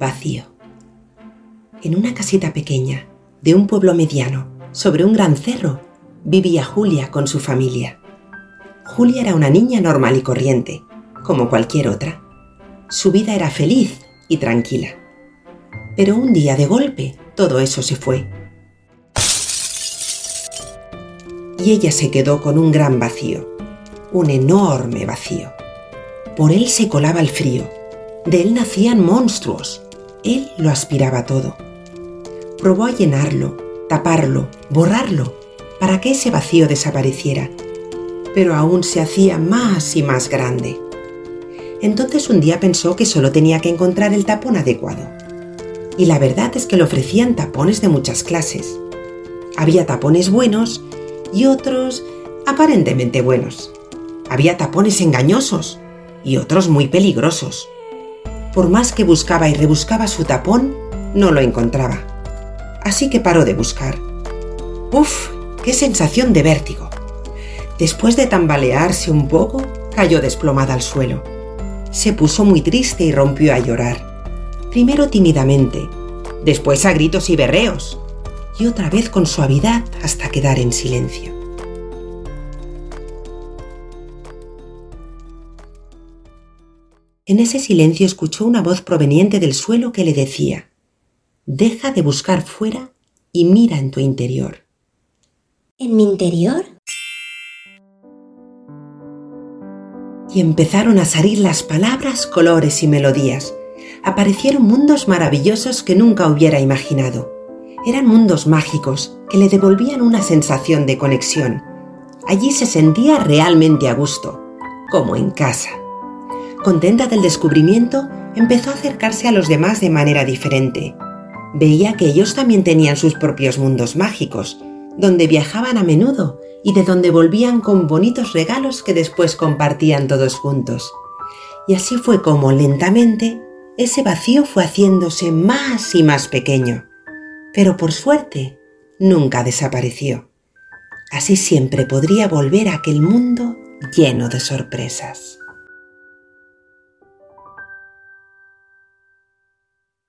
vacío. En una casita pequeña, de un pueblo mediano, sobre un gran cerro, vivía Julia con su familia. Julia era una niña normal y corriente, como cualquier otra. Su vida era feliz y tranquila. Pero un día de golpe todo eso se fue. Y ella se quedó con un gran vacío, un enorme vacío. Por él se colaba el frío, de él nacían monstruos, él lo aspiraba todo. Probó a llenarlo, taparlo, borrarlo, para que ese vacío desapareciera, pero aún se hacía más y más grande. Entonces un día pensó que solo tenía que encontrar el tapón adecuado. Y la verdad es que le ofrecían tapones de muchas clases. Había tapones buenos y otros aparentemente buenos. Había tapones engañosos y otros muy peligrosos. Por más que buscaba y rebuscaba su tapón, no lo encontraba. Así que paró de buscar. ¡Uf! ¡Qué sensación de vértigo! Después de tambalearse un poco, cayó desplomada al suelo. Se puso muy triste y rompió a llorar. Primero tímidamente, después a gritos y berreos, y otra vez con suavidad hasta quedar en silencio. En ese silencio escuchó una voz proveniente del suelo que le decía, Deja de buscar fuera y mira en tu interior. ¿En mi interior? Y empezaron a salir las palabras, colores y melodías. Aparecieron mundos maravillosos que nunca hubiera imaginado. Eran mundos mágicos que le devolvían una sensación de conexión. Allí se sentía realmente a gusto, como en casa. Contenta del descubrimiento, empezó a acercarse a los demás de manera diferente. Veía que ellos también tenían sus propios mundos mágicos, donde viajaban a menudo y de donde volvían con bonitos regalos que después compartían todos juntos. Y así fue como lentamente ese vacío fue haciéndose más y más pequeño. Pero por suerte, nunca desapareció. Así siempre podría volver a aquel mundo lleno de sorpresas.